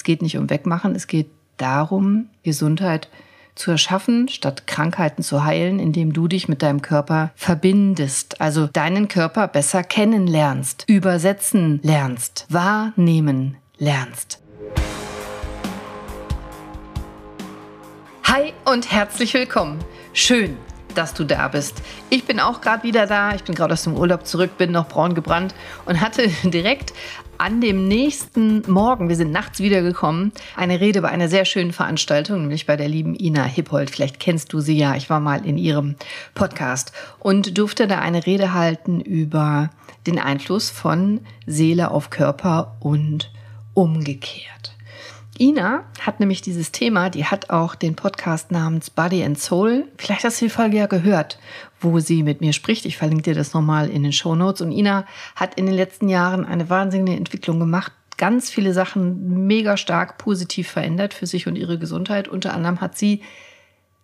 Es geht nicht um Wegmachen, es geht darum, Gesundheit zu erschaffen, statt Krankheiten zu heilen, indem du dich mit deinem Körper verbindest, also deinen Körper besser kennenlernst, übersetzen lernst, wahrnehmen lernst. Hi und herzlich willkommen. Schön, dass du da bist. Ich bin auch gerade wieder da. Ich bin gerade aus dem Urlaub zurück, bin noch braun gebrannt und hatte direkt an dem nächsten Morgen, wir sind nachts wiedergekommen, eine Rede bei einer sehr schönen Veranstaltung, nämlich bei der lieben Ina Hippold. Vielleicht kennst du sie ja. Ich war mal in ihrem Podcast und durfte da eine Rede halten über den Einfluss von Seele auf Körper und umgekehrt. Ina hat nämlich dieses Thema, die hat auch den Podcast namens Body and Soul. Vielleicht hast du die Folge ja gehört, wo sie mit mir spricht. Ich verlinke dir das nochmal in den Show Notes. Und Ina hat in den letzten Jahren eine wahnsinnige Entwicklung gemacht. Ganz viele Sachen mega stark positiv verändert für sich und ihre Gesundheit. Unter anderem hat sie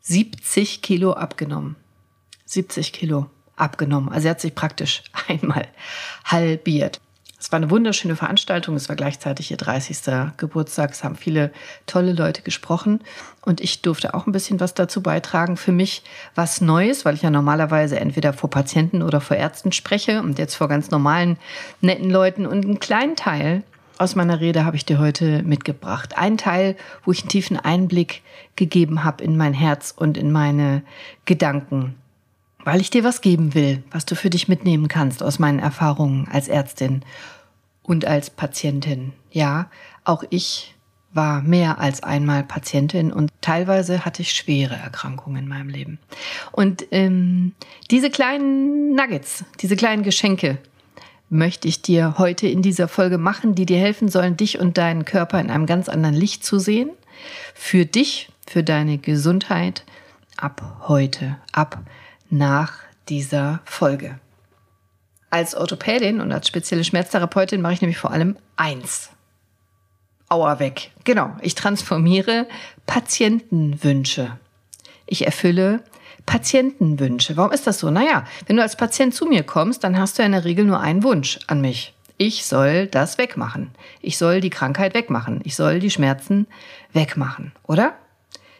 70 Kilo abgenommen. 70 Kilo abgenommen. Also sie hat sich praktisch einmal halbiert. Es war eine wunderschöne Veranstaltung. Es war gleichzeitig ihr 30. Geburtstag. Es haben viele tolle Leute gesprochen. Und ich durfte auch ein bisschen was dazu beitragen. Für mich was Neues, weil ich ja normalerweise entweder vor Patienten oder vor Ärzten spreche und jetzt vor ganz normalen, netten Leuten. Und einen kleinen Teil aus meiner Rede habe ich dir heute mitgebracht. Ein Teil, wo ich einen tiefen Einblick gegeben habe in mein Herz und in meine Gedanken weil ich dir was geben will, was du für dich mitnehmen kannst aus meinen Erfahrungen als Ärztin und als Patientin. Ja, auch ich war mehr als einmal Patientin und teilweise hatte ich schwere Erkrankungen in meinem Leben. Und ähm, diese kleinen Nuggets, diese kleinen Geschenke möchte ich dir heute in dieser Folge machen, die dir helfen sollen, dich und deinen Körper in einem ganz anderen Licht zu sehen. Für dich, für deine Gesundheit ab heute, ab nach dieser Folge. Als Orthopädin und als spezielle Schmerztherapeutin mache ich nämlich vor allem eins. Aua weg. Genau, ich transformiere Patientenwünsche. Ich erfülle Patientenwünsche. Warum ist das so? Naja, wenn du als Patient zu mir kommst, dann hast du in der Regel nur einen Wunsch an mich. Ich soll das wegmachen. Ich soll die Krankheit wegmachen. Ich soll die Schmerzen wegmachen, oder?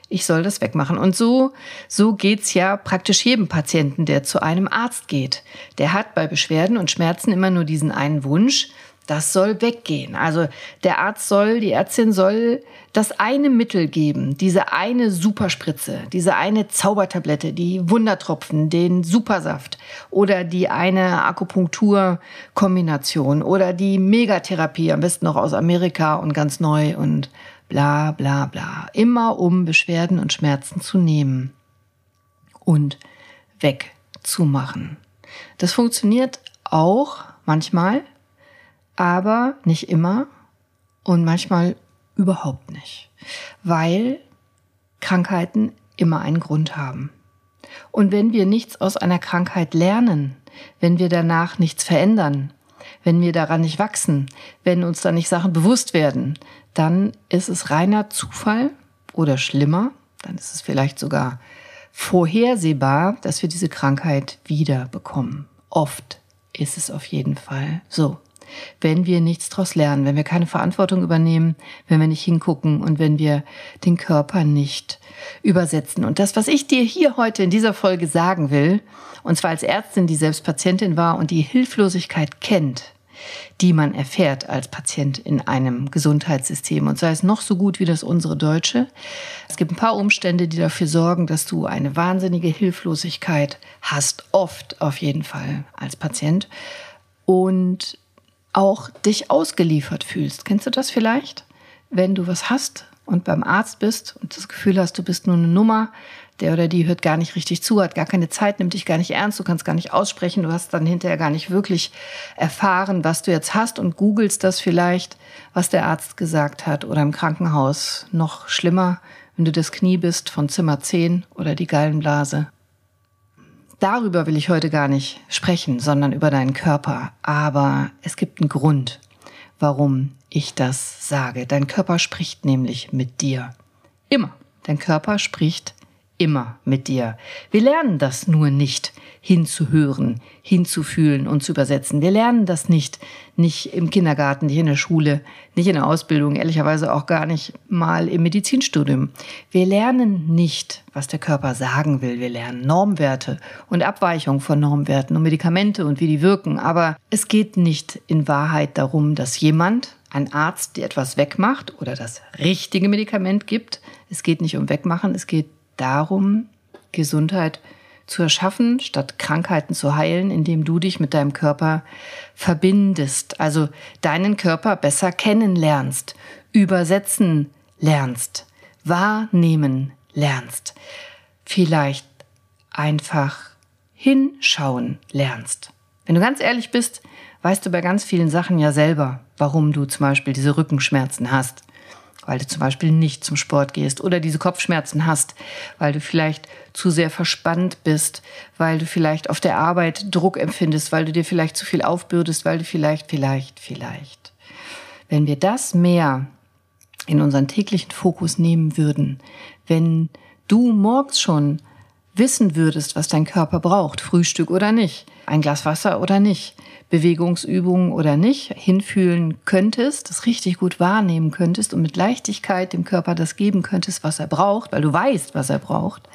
Ich soll das wegmachen. Und so, so geht's ja praktisch jedem Patienten, der zu einem Arzt geht. Der hat bei Beschwerden und Schmerzen immer nur diesen einen Wunsch, das soll weggehen. Also der Arzt soll, die Ärztin soll das eine Mittel geben, diese eine Superspritze, diese eine Zaubertablette, die Wundertropfen, den Supersaft oder die eine Akupunkturkombination oder die Megatherapie, am besten noch aus Amerika und ganz neu und bla bla bla. Immer um Beschwerden und Schmerzen zu nehmen und wegzumachen. Das funktioniert auch manchmal, aber nicht immer und manchmal überhaupt nicht, weil Krankheiten immer einen Grund haben. Und wenn wir nichts aus einer Krankheit lernen, wenn wir danach nichts verändern, wenn wir daran nicht wachsen, wenn uns da nicht Sachen bewusst werden, dann ist es reiner Zufall oder schlimmer, dann ist es vielleicht sogar vorhersehbar, dass wir diese Krankheit wieder bekommen. Oft ist es auf jeden Fall so. Wenn wir nichts daraus lernen, wenn wir keine Verantwortung übernehmen, wenn wir nicht hingucken und wenn wir den Körper nicht übersetzen. Und das, was ich dir hier heute in dieser Folge sagen will, und zwar als Ärztin, die selbst Patientin war und die Hilflosigkeit kennt, die man erfährt als Patient in einem Gesundheitssystem und sei es noch so gut wie das unsere deutsche. Es gibt ein paar Umstände, die dafür sorgen, dass du eine wahnsinnige Hilflosigkeit hast, oft auf jeden Fall als Patient und auch dich ausgeliefert fühlst. Kennst du das vielleicht? Wenn du was hast und beim Arzt bist und das Gefühl hast, du bist nur eine Nummer, der oder die hört gar nicht richtig zu, hat gar keine Zeit, nimmt dich gar nicht ernst, du kannst gar nicht aussprechen, du hast dann hinterher gar nicht wirklich erfahren, was du jetzt hast und googelst das vielleicht, was der Arzt gesagt hat oder im Krankenhaus. Noch schlimmer, wenn du das Knie bist von Zimmer 10 oder die Gallenblase. Darüber will ich heute gar nicht sprechen, sondern über deinen Körper. Aber es gibt einen Grund, warum ich das sage. Dein Körper spricht nämlich mit dir. Immer. Dein Körper spricht immer mit dir. Wir lernen das nur nicht hinzuhören, hinzufühlen und zu übersetzen. Wir lernen das nicht, nicht im Kindergarten, nicht in der Schule, nicht in der Ausbildung, ehrlicherweise auch gar nicht mal im Medizinstudium. Wir lernen nicht, was der Körper sagen will. Wir lernen Normwerte und Abweichungen von Normwerten und Medikamente und wie die wirken. Aber es geht nicht in Wahrheit darum, dass jemand, ein Arzt, dir etwas wegmacht oder das richtige Medikament gibt. Es geht nicht um Wegmachen, es geht darum, Gesundheit zu erschaffen, statt Krankheiten zu heilen, indem du dich mit deinem Körper verbindest, also deinen Körper besser kennenlernst, übersetzen lernst, wahrnehmen lernst, vielleicht einfach hinschauen lernst. Wenn du ganz ehrlich bist, weißt du bei ganz vielen Sachen ja selber, warum du zum Beispiel diese Rückenschmerzen hast weil du zum Beispiel nicht zum Sport gehst oder diese Kopfschmerzen hast, weil du vielleicht zu sehr verspannt bist, weil du vielleicht auf der Arbeit Druck empfindest, weil du dir vielleicht zu viel aufbürdest, weil du vielleicht, vielleicht, vielleicht. Wenn wir das mehr in unseren täglichen Fokus nehmen würden, wenn du morgens schon wissen würdest, was dein Körper braucht, Frühstück oder nicht, ein Glas Wasser oder nicht, Bewegungsübungen oder nicht, hinfühlen könntest, das richtig gut wahrnehmen könntest und mit Leichtigkeit dem Körper das geben könntest, was er braucht, weil du weißt, was er braucht,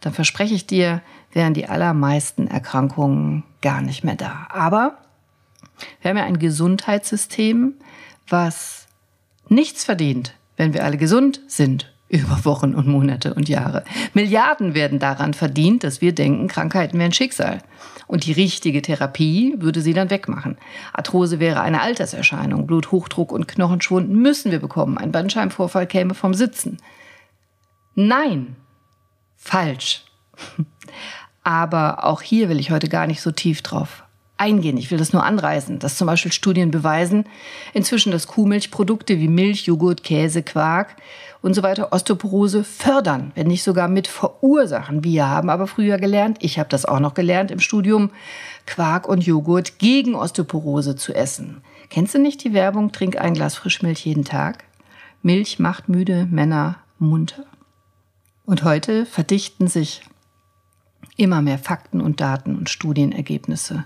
dann verspreche ich dir, wären die allermeisten Erkrankungen gar nicht mehr da. Aber wir haben ja ein Gesundheitssystem, was nichts verdient, wenn wir alle gesund sind über Wochen und Monate und Jahre. Milliarden werden daran verdient, dass wir denken, Krankheiten wären Schicksal. Und die richtige Therapie würde sie dann wegmachen. Arthrose wäre eine Alterserscheinung. Bluthochdruck und Knochenschwund müssen wir bekommen. Ein Bandscheibenvorfall käme vom Sitzen. Nein, falsch. Aber auch hier will ich heute gar nicht so tief drauf eingehen. Ich will das nur anreißen, dass zum Beispiel Studien beweisen, inzwischen, dass Kuhmilchprodukte wie Milch, Joghurt, Käse, Quark und so weiter Osteoporose fördern, wenn nicht sogar mit verursachen. Wir haben aber früher gelernt, ich habe das auch noch gelernt im Studium, Quark und Joghurt gegen Osteoporose zu essen. Kennst du nicht die Werbung, trink ein Glas Frischmilch jeden Tag? Milch macht müde, Männer munter. Und heute verdichten sich immer mehr Fakten und Daten und Studienergebnisse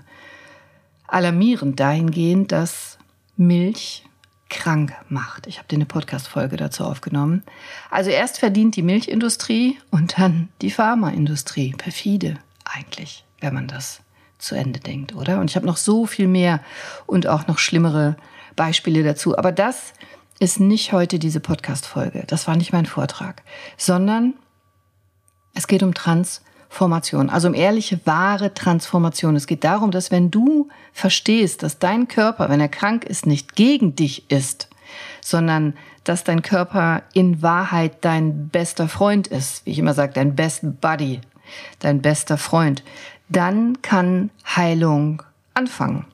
alarmierend dahingehend, dass Milch krank macht. Ich habe dir eine Podcast-Folge dazu aufgenommen. Also erst verdient die Milchindustrie und dann die Pharmaindustrie. Perfide eigentlich, wenn man das zu Ende denkt, oder? Und ich habe noch so viel mehr und auch noch schlimmere Beispiele dazu. Aber das ist nicht heute diese Podcast-Folge. Das war nicht mein Vortrag, sondern es geht um Trans- Transformation, also um ehrliche, wahre Transformation. Es geht darum, dass wenn du verstehst, dass dein Körper, wenn er krank ist, nicht gegen dich ist, sondern dass dein Körper in Wahrheit dein bester Freund ist, wie ich immer sage, dein best buddy, dein bester Freund, dann kann Heilung anfangen.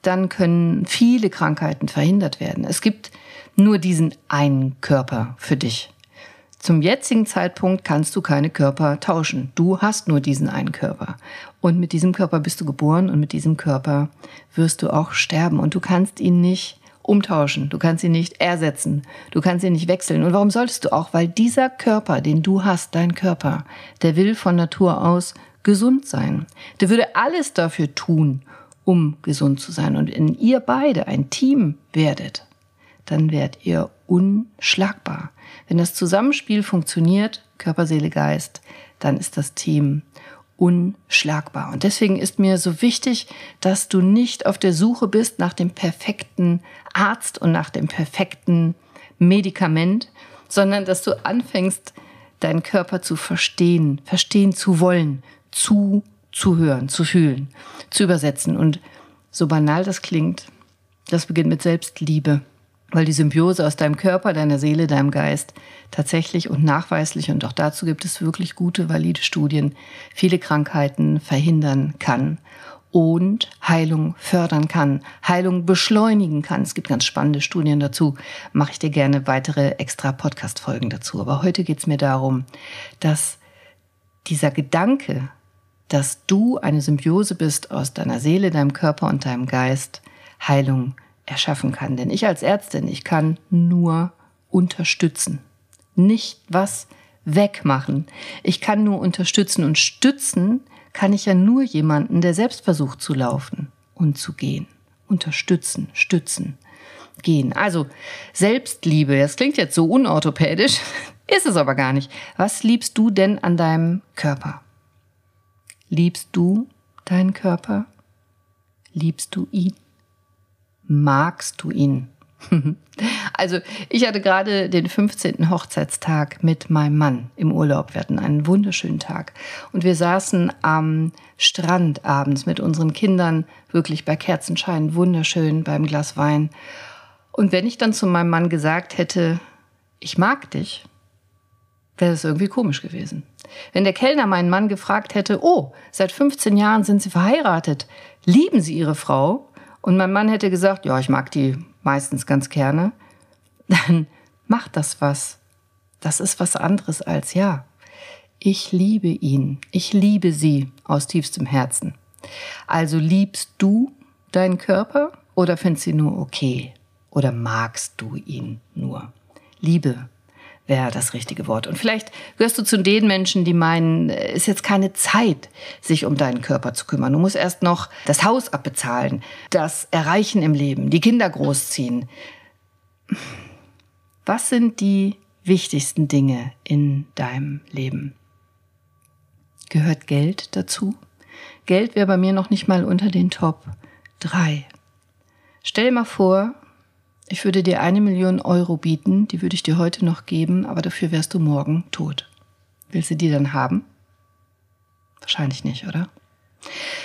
Dann können viele Krankheiten verhindert werden. Es gibt nur diesen einen Körper für dich. Zum jetzigen Zeitpunkt kannst du keine Körper tauschen. Du hast nur diesen einen Körper. Und mit diesem Körper bist du geboren und mit diesem Körper wirst du auch sterben. Und du kannst ihn nicht umtauschen. Du kannst ihn nicht ersetzen. Du kannst ihn nicht wechseln. Und warum solltest du auch? Weil dieser Körper, den du hast, dein Körper, der will von Natur aus gesund sein. Der würde alles dafür tun, um gesund zu sein. Und wenn ihr beide ein Team werdet, dann werdet ihr unschlagbar. Wenn das Zusammenspiel funktioniert, Körper, Seele, Geist, dann ist das Team unschlagbar. Und deswegen ist mir so wichtig, dass du nicht auf der Suche bist nach dem perfekten Arzt und nach dem perfekten Medikament, sondern dass du anfängst, deinen Körper zu verstehen, verstehen zu wollen, zu zu hören, zu fühlen, zu übersetzen. Und so banal das klingt, das beginnt mit Selbstliebe weil die Symbiose aus deinem Körper, deiner Seele, deinem Geist tatsächlich und nachweislich, und auch dazu gibt es wirklich gute, valide Studien, viele Krankheiten verhindern kann und Heilung fördern kann, Heilung beschleunigen kann. Es gibt ganz spannende Studien dazu. Mache ich dir gerne weitere extra Podcast-Folgen dazu. Aber heute geht es mir darum, dass dieser Gedanke, dass du eine Symbiose bist aus deiner Seele, deinem Körper und deinem Geist, Heilung erschaffen kann. Denn ich als Ärztin, ich kann nur unterstützen. Nicht was wegmachen. Ich kann nur unterstützen und stützen kann ich ja nur jemanden, der selbst versucht zu laufen und zu gehen. Unterstützen, stützen, gehen. Also Selbstliebe, das klingt jetzt so unorthopädisch, ist es aber gar nicht. Was liebst du denn an deinem Körper? Liebst du deinen Körper? Liebst du ihn? Magst du ihn? Also ich hatte gerade den 15. Hochzeitstag mit meinem Mann im Urlaub. Wir hatten einen wunderschönen Tag. Und wir saßen am Strand abends mit unseren Kindern, wirklich bei Kerzenschein, wunderschön beim Glas Wein. Und wenn ich dann zu meinem Mann gesagt hätte, ich mag dich, wäre das irgendwie komisch gewesen. Wenn der Kellner meinen Mann gefragt hätte, oh, seit 15 Jahren sind Sie verheiratet, lieben Sie Ihre Frau? Und mein Mann hätte gesagt, ja, ich mag die meistens ganz gerne, dann macht das was. Das ist was anderes als ja. Ich liebe ihn, ich liebe sie aus tiefstem Herzen. Also liebst du deinen Körper oder findest sie nur okay? Oder magst du ihn nur? Liebe wäre das richtige Wort. Und vielleicht gehörst du zu den Menschen, die meinen, es ist jetzt keine Zeit, sich um deinen Körper zu kümmern. Du musst erst noch das Haus abbezahlen, das Erreichen im Leben, die Kinder großziehen. Was sind die wichtigsten Dinge in deinem Leben? Gehört Geld dazu? Geld wäre bei mir noch nicht mal unter den Top 3. Stell dir mal vor, ich würde dir eine Million Euro bieten, die würde ich dir heute noch geben, aber dafür wärst du morgen tot. Willst du die dann haben? Wahrscheinlich nicht, oder?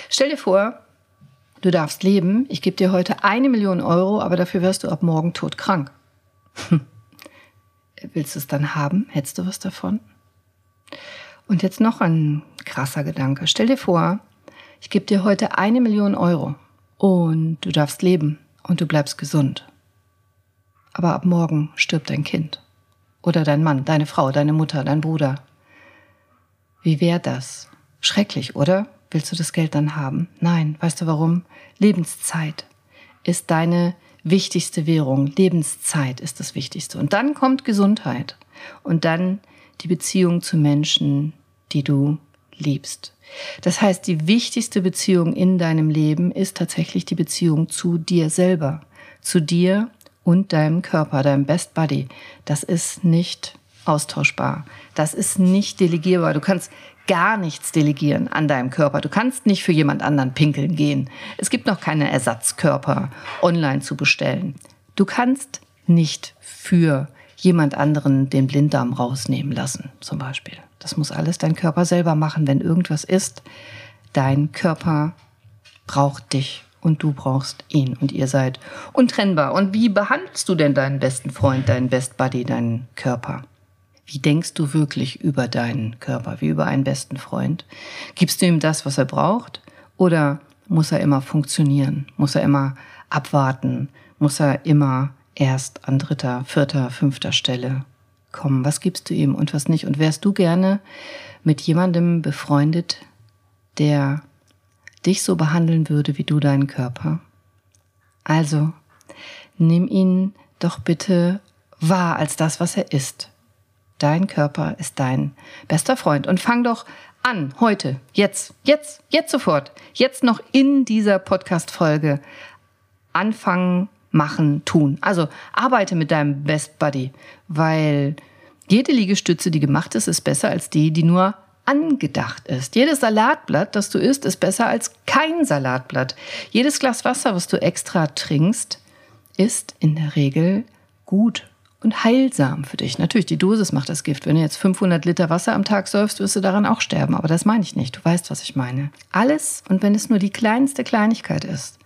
Stell dir vor, du darfst leben, ich gebe dir heute eine Million Euro, aber dafür wärst du ab morgen todkrank. Willst du es dann haben? Hättest du was davon? Und jetzt noch ein krasser Gedanke. Stell dir vor, ich gebe dir heute eine Million Euro und du darfst leben und du bleibst gesund aber ab morgen stirbt dein Kind. Oder dein Mann, deine Frau, deine Mutter, dein Bruder. Wie wäre das? Schrecklich, oder? Willst du das Geld dann haben? Nein, weißt du warum? Lebenszeit ist deine wichtigste Währung. Lebenszeit ist das Wichtigste. Und dann kommt Gesundheit. Und dann die Beziehung zu Menschen, die du liebst. Das heißt, die wichtigste Beziehung in deinem Leben ist tatsächlich die Beziehung zu dir selber. Zu dir und deinem Körper, deinem Best Body. Das ist nicht austauschbar. Das ist nicht delegierbar. Du kannst gar nichts delegieren an deinem Körper. Du kannst nicht für jemand anderen pinkeln gehen. Es gibt noch keine Ersatzkörper online zu bestellen. Du kannst nicht für jemand anderen den Blinddarm rausnehmen lassen, zum Beispiel. Das muss alles dein Körper selber machen, wenn irgendwas ist. Dein Körper braucht dich und du brauchst ihn und ihr seid untrennbar. Und wie behandelst du denn deinen besten Freund, deinen Best Buddy, deinen Körper? Wie denkst du wirklich über deinen Körper, wie über einen besten Freund? Gibst du ihm das, was er braucht? Oder muss er immer funktionieren? Muss er immer abwarten? Muss er immer erst an dritter, vierter, fünfter Stelle kommen? Was gibst du ihm und was nicht? Und wärst du gerne mit jemandem befreundet, der dich so behandeln würde wie du deinen Körper? Also, nimm ihn doch bitte wahr als das, was er ist. Dein Körper ist dein bester Freund. Und fang doch an, heute, jetzt, jetzt, jetzt sofort, jetzt noch in dieser Podcast-Folge anfangen, machen, tun. Also arbeite mit deinem Best Buddy, weil jede Liegestütze, die gemacht ist, ist besser als die, die nur angedacht ist. Jedes Salatblatt, das du isst, ist besser als kein Salatblatt. Jedes Glas Wasser, was du extra trinkst, ist in der Regel gut und heilsam für dich. Natürlich, die Dosis macht das Gift. Wenn du jetzt 500 Liter Wasser am Tag säufst, wirst du daran auch sterben. Aber das meine ich nicht. Du weißt, was ich meine. Alles, und wenn es nur die kleinste Kleinigkeit ist,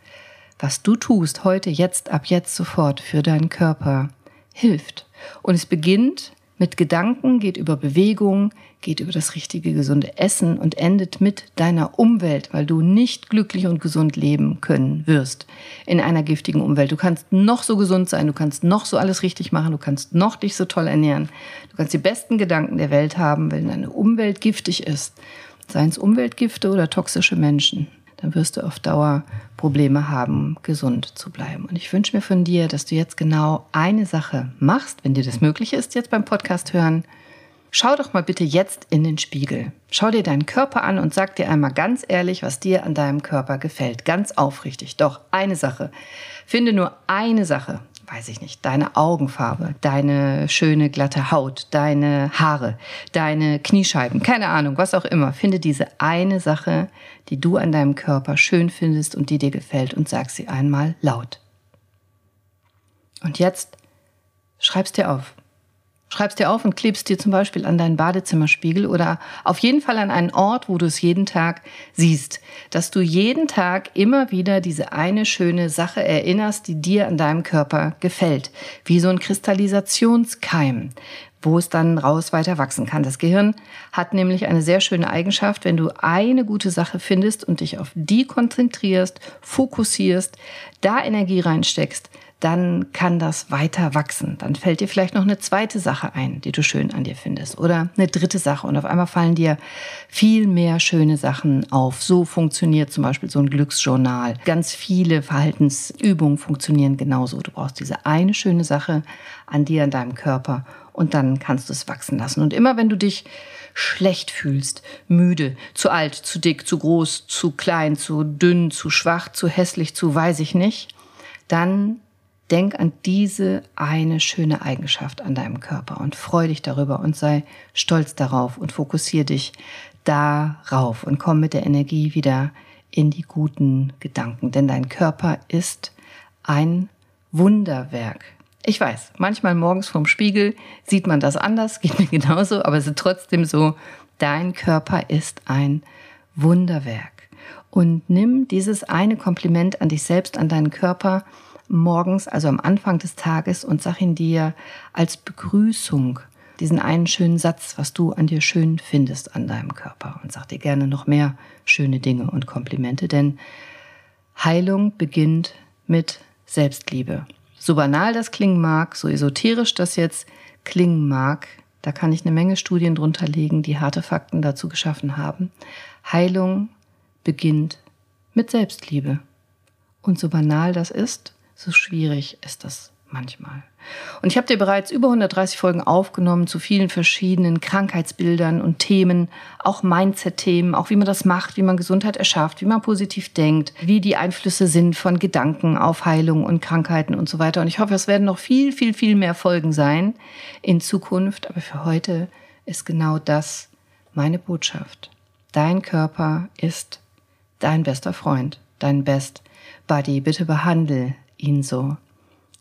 was du tust, heute, jetzt, ab jetzt, sofort für deinen Körper, hilft. Und es beginnt mit Gedanken, geht über Bewegung, geht über das richtige gesunde Essen und endet mit deiner Umwelt, weil du nicht glücklich und gesund leben können wirst in einer giftigen Umwelt. Du kannst noch so gesund sein, du kannst noch so alles richtig machen, du kannst noch dich so toll ernähren, du kannst die besten Gedanken der Welt haben, wenn deine Umwelt giftig ist, seien es Umweltgifte oder toxische Menschen dann wirst du auf Dauer Probleme haben, gesund zu bleiben. Und ich wünsche mir von dir, dass du jetzt genau eine Sache machst, wenn dir das möglich ist, jetzt beim Podcast hören. Schau doch mal bitte jetzt in den Spiegel. Schau dir deinen Körper an und sag dir einmal ganz ehrlich, was dir an deinem Körper gefällt. Ganz aufrichtig. Doch eine Sache. Finde nur eine Sache. Weiß ich nicht. Deine Augenfarbe, deine schöne glatte Haut, deine Haare, deine Kniescheiben, keine Ahnung, was auch immer. Finde diese eine Sache, die du an deinem Körper schön findest und die dir gefällt und sag sie einmal laut. Und jetzt schreib's dir auf. Schreibst dir auf und klebst dir zum Beispiel an deinen Badezimmerspiegel oder auf jeden Fall an einen Ort, wo du es jeden Tag siehst. Dass du jeden Tag immer wieder diese eine schöne Sache erinnerst, die dir an deinem Körper gefällt. Wie so ein Kristallisationskeim, wo es dann raus weiter wachsen kann. Das Gehirn hat nämlich eine sehr schöne Eigenschaft, wenn du eine gute Sache findest und dich auf die konzentrierst, fokussierst, da Energie reinsteckst, dann kann das weiter wachsen. Dann fällt dir vielleicht noch eine zweite Sache ein, die du schön an dir findest. Oder eine dritte Sache. Und auf einmal fallen dir viel mehr schöne Sachen auf. So funktioniert zum Beispiel so ein Glücksjournal. Ganz viele Verhaltensübungen funktionieren genauso. Du brauchst diese eine schöne Sache an dir, an deinem Körper. Und dann kannst du es wachsen lassen. Und immer wenn du dich schlecht fühlst, müde, zu alt, zu dick, zu groß, zu klein, zu dünn, zu schwach, zu hässlich, zu weiß ich nicht, dann Denk an diese eine schöne Eigenschaft an deinem Körper und freu dich darüber und sei stolz darauf und fokussiere dich darauf und komm mit der Energie wieder in die guten Gedanken, denn dein Körper ist ein Wunderwerk. Ich weiß, manchmal morgens vorm Spiegel sieht man das anders, geht mir genauso, aber es ist trotzdem so, dein Körper ist ein Wunderwerk. Und nimm dieses eine Kompliment an dich selbst, an deinen Körper, morgens, also am Anfang des Tages und sag ihn dir als Begrüßung diesen einen schönen Satz, was du an dir schön findest an deinem Körper und sag dir gerne noch mehr schöne Dinge und Komplimente, denn Heilung beginnt mit Selbstliebe. So banal das klingen mag, so esoterisch das jetzt klingen mag, da kann ich eine Menge Studien drunter legen, die harte Fakten dazu geschaffen haben. Heilung beginnt mit Selbstliebe. Und so banal das ist, so schwierig ist das manchmal. Und ich habe dir bereits über 130 Folgen aufgenommen zu vielen verschiedenen Krankheitsbildern und Themen, auch Mindset-Themen, auch wie man das macht, wie man Gesundheit erschafft, wie man positiv denkt, wie die Einflüsse sind von Gedanken auf Heilung und Krankheiten und so weiter. Und ich hoffe, es werden noch viel, viel, viel mehr Folgen sein in Zukunft. Aber für heute ist genau das meine Botschaft. Dein Körper ist dein bester Freund, dein Best Buddy. Bitte behandle ihn so.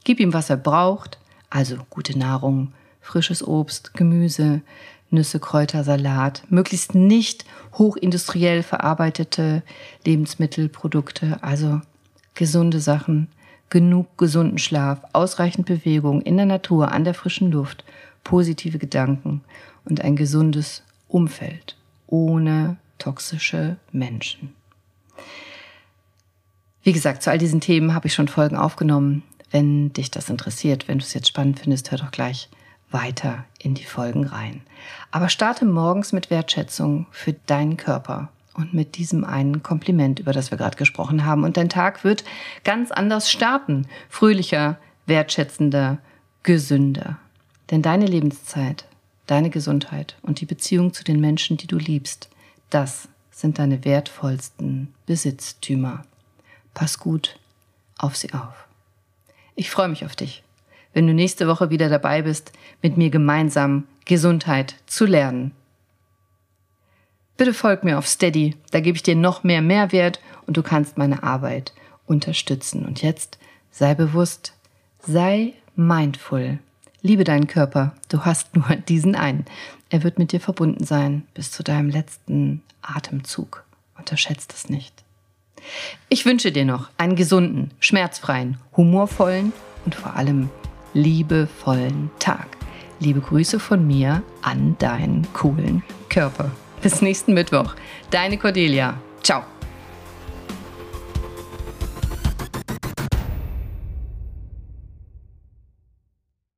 Gib ihm, was er braucht, also gute Nahrung, frisches Obst, Gemüse, Nüsse, Kräuter, Salat, möglichst nicht hochindustriell verarbeitete Lebensmittelprodukte, also gesunde Sachen, genug gesunden Schlaf, ausreichend Bewegung in der Natur, an der frischen Luft, positive Gedanken und ein gesundes Umfeld ohne toxische Menschen. Wie gesagt, zu all diesen Themen habe ich schon Folgen aufgenommen. Wenn dich das interessiert, wenn du es jetzt spannend findest, hör doch gleich weiter in die Folgen rein. Aber starte morgens mit Wertschätzung für deinen Körper und mit diesem einen Kompliment, über das wir gerade gesprochen haben. Und dein Tag wird ganz anders starten. Fröhlicher, wertschätzender, gesünder. Denn deine Lebenszeit, deine Gesundheit und die Beziehung zu den Menschen, die du liebst, das sind deine wertvollsten Besitztümer. Pass gut auf sie auf. Ich freue mich auf dich, wenn du nächste Woche wieder dabei bist, mit mir gemeinsam Gesundheit zu lernen. Bitte folg mir auf Steady, da gebe ich dir noch mehr Mehrwert und du kannst meine Arbeit unterstützen. Und jetzt sei bewusst, sei mindful. Liebe deinen Körper, du hast nur diesen einen. Er wird mit dir verbunden sein bis zu deinem letzten Atemzug. Unterschätzt es nicht. Ich wünsche dir noch einen gesunden, schmerzfreien, humorvollen und vor allem liebevollen Tag. Liebe Grüße von mir an deinen coolen Körper. Bis nächsten Mittwoch. Deine Cordelia. Ciao.